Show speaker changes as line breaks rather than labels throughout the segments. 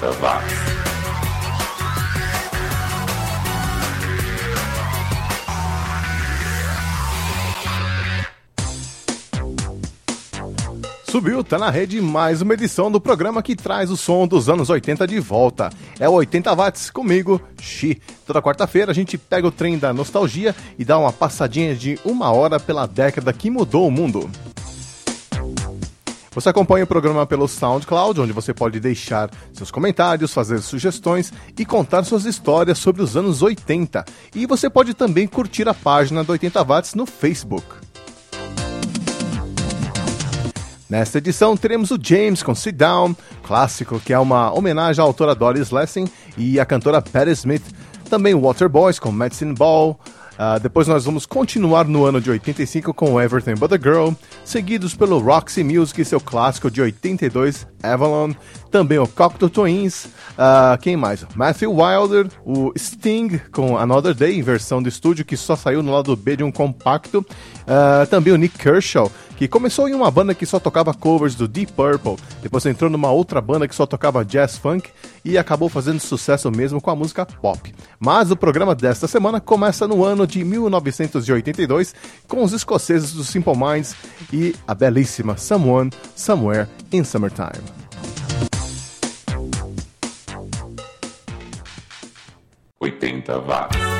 80 watts.
Subiu, tá na rede mais uma edição do programa que traz o som dos anos 80 de volta. É o 80 watts comigo, Xi. Toda quarta-feira a gente pega o trem da nostalgia e dá uma passadinha de uma hora pela década que mudou o mundo. Você acompanha o programa pelo SoundCloud, onde você pode deixar seus comentários, fazer sugestões e contar suas histórias sobre os anos 80. E você pode também curtir a página do 80 Watts no Facebook. Nesta edição teremos o James com Sit Down, clássico que é uma homenagem à autora Doris Lessing e à cantora Patti Smith. Também Waterboys com Medicine Ball. Uh, depois nós vamos continuar no ano de 85 com Everything But a Girl, seguidos pelo Roxy Music e seu clássico de 82, Avalon. Também o Cocteau Twins, uh, quem mais? Matthew Wilder, o Sting com Another Day, versão de estúdio que só saiu no lado B de um compacto. Uh, também o Nick Kershaw, que começou em uma banda que só tocava covers do Deep Purple, depois entrou numa outra banda que só tocava jazz funk e acabou fazendo sucesso mesmo com a música pop. Mas o programa desta semana começa no ano de 1982 com os escoceses do Simple Minds e a belíssima Someone Somewhere in Summertime.
Oitenta watts.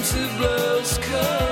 into blue sky.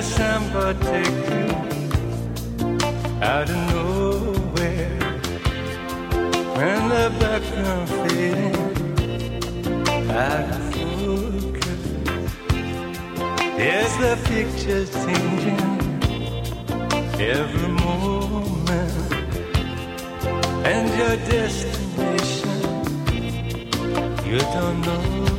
Samba take you out of nowhere, when the background fading out of focus, there's the pictures changing every moment, and your destination you don't know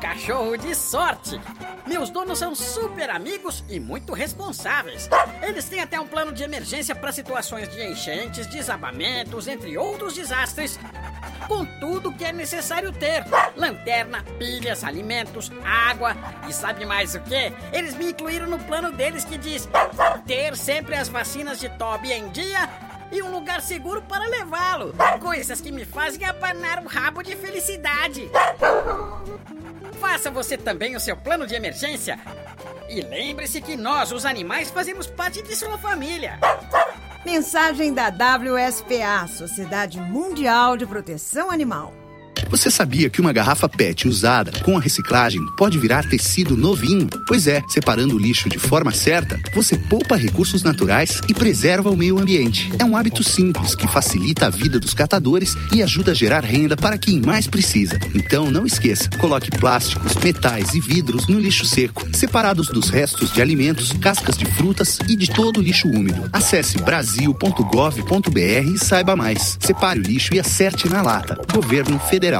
cachorro de sorte. Meus donos são super amigos e muito responsáveis. Eles têm até um plano de emergência para situações de enchentes, desabamentos, entre outros desastres. Com tudo que é necessário ter: lanterna, pilhas, alimentos, água e sabe mais o que? Eles me incluíram no plano deles que diz ter sempre as vacinas de Toby em dia e um lugar seguro para levá-lo. Coisas que me fazem abanar o rabo de felicidade. Faça você também o seu plano de emergência. E lembre-se que nós, os animais, fazemos parte de sua família.
Mensagem da WSPA, Sociedade Mundial de Proteção Animal. Você sabia que uma garrafa PET usada com a reciclagem pode virar tecido novinho? Pois é, separando o lixo de forma certa, você poupa recursos naturais e preserva o meio ambiente. É um hábito simples que facilita a vida dos catadores e ajuda a gerar renda para quem mais precisa. Então não esqueça, coloque plásticos, metais e vidros no lixo seco, separados dos restos de alimentos, cascas de frutas e de todo o lixo úmido. Acesse brasil.gov.br e saiba mais. Separe o lixo e acerte na lata. Governo Federal.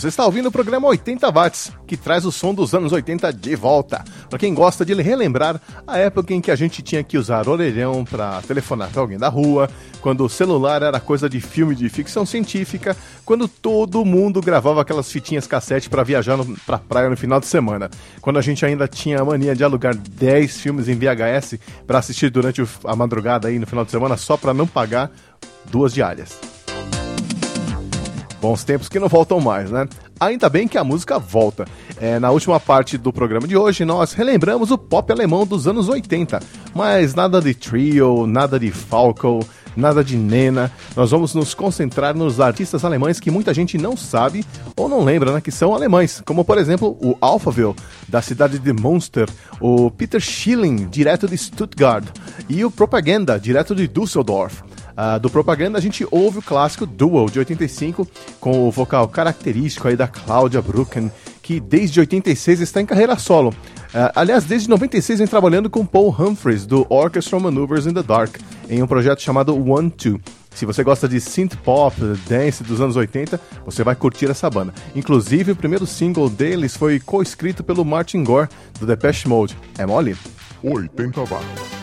Você está ouvindo o programa 80 Watts, que traz o som dos anos 80 de volta. Para quem gosta de relembrar a época em que a gente tinha que usar orelhão para telefonar para alguém da rua, quando o celular era coisa de filme de ficção científica, quando todo mundo gravava aquelas fitinhas cassete para viajar pra praia no final de semana, quando a gente ainda tinha a mania de alugar 10 filmes em VHS para assistir durante a madrugada aí no final de semana só para não pagar duas diárias. Bons tempos que não voltam mais, né? Ainda bem que a música volta. É, na última parte do programa de hoje, nós relembramos o pop alemão dos anos 80. Mas nada de Trio, nada de Falco, nada de Nena. Nós vamos nos concentrar nos artistas alemães que muita gente não sabe ou não lembra, né? Que são alemães. Como, por exemplo, o Alphaville, da cidade de Münster. O Peter Schilling, direto de Stuttgart. E o Propaganda, direto de Düsseldorf. Ah, do Propaganda, a gente ouve o clássico Duel, de 85, com o vocal característico aí da Claudia Brucken, que desde 86 está em carreira solo. Ah, aliás, desde 96 vem trabalhando com Paul Humphries, do Orchestral Maneuvers in the Dark, em um projeto chamado One Two. Se você gosta de synth pop, dance dos anos 80, você vai curtir essa banda. Inclusive, o primeiro single deles foi co-escrito pelo Martin Gore, do Depeche Mode. É mole?
80 watts.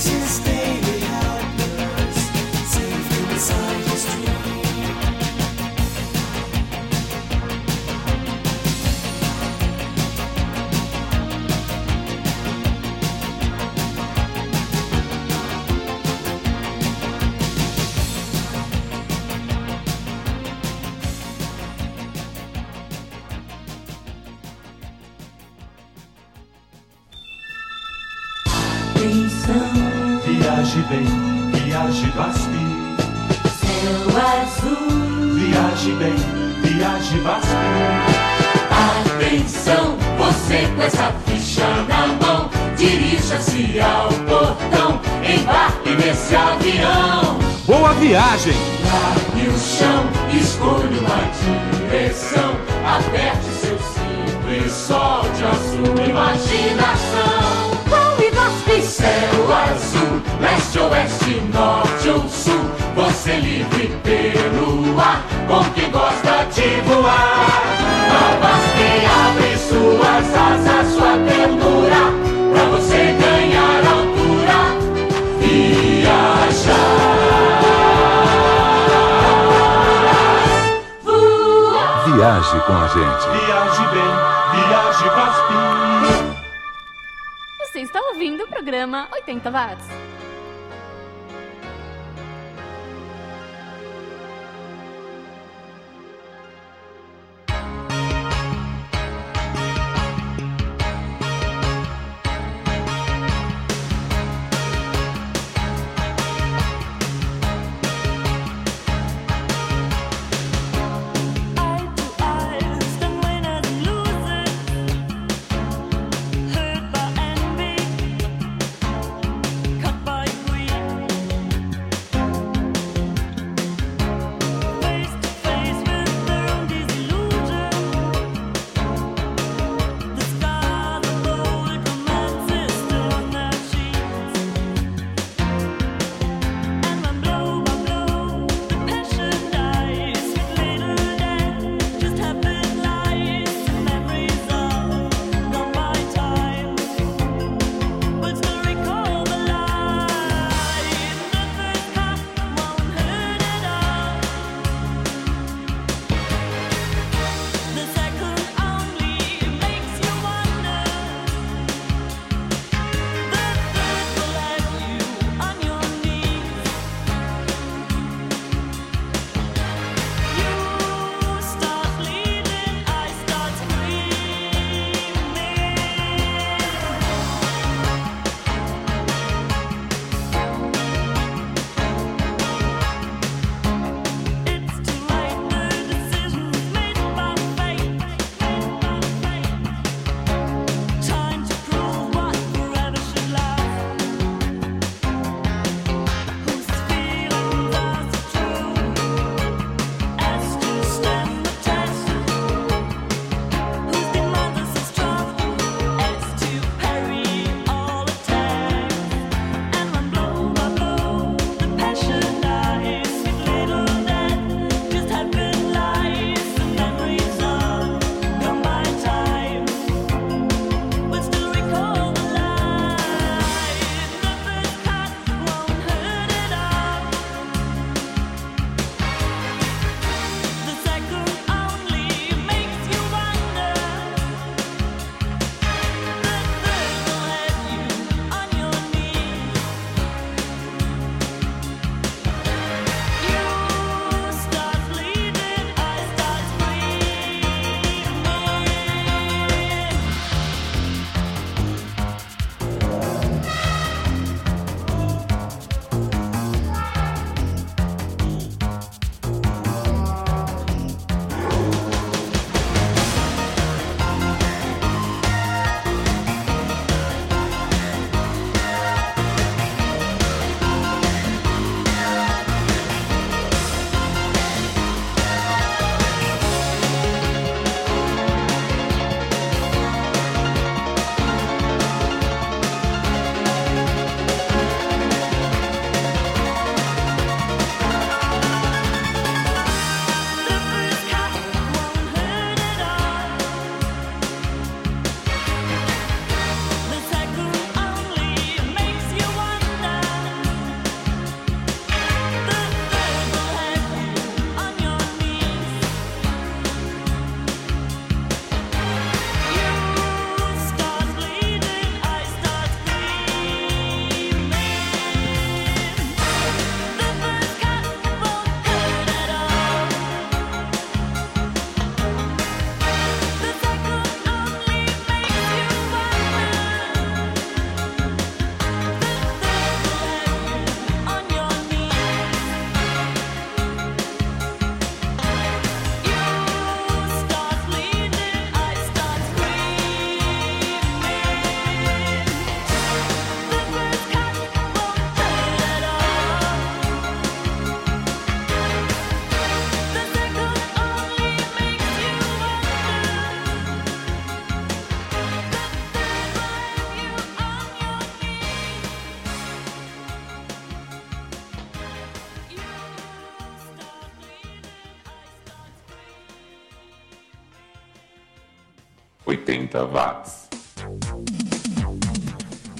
to
de Vasco.
Atenção, você com essa ficha na mão, dirija-se ao portão, embarque nesse avião.
Boa viagem!
Largue o chão, escolha uma direção, aperte seu cinto e solte a sua imaginação. Qual? Céu azul, leste, oeste, norte ou sul, você livre pelo ar, com quem gosta te voar. Novas que abre suas asas, sua ternura, pra você ganhar altura, viajar. Voar.
Viaje com a gente.
Viaje bem, viaje Vaspim.
Você está ouvindo o programa
80 Watts.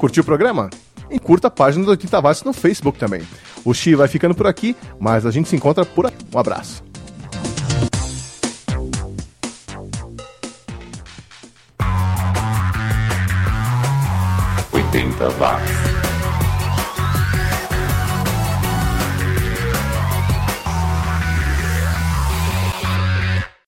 Curtiu o programa? E curta a página do 80 watts no Facebook também. O Xi vai ficando por aqui, mas a gente se encontra por aqui. Um abraço.
Oitenta watts.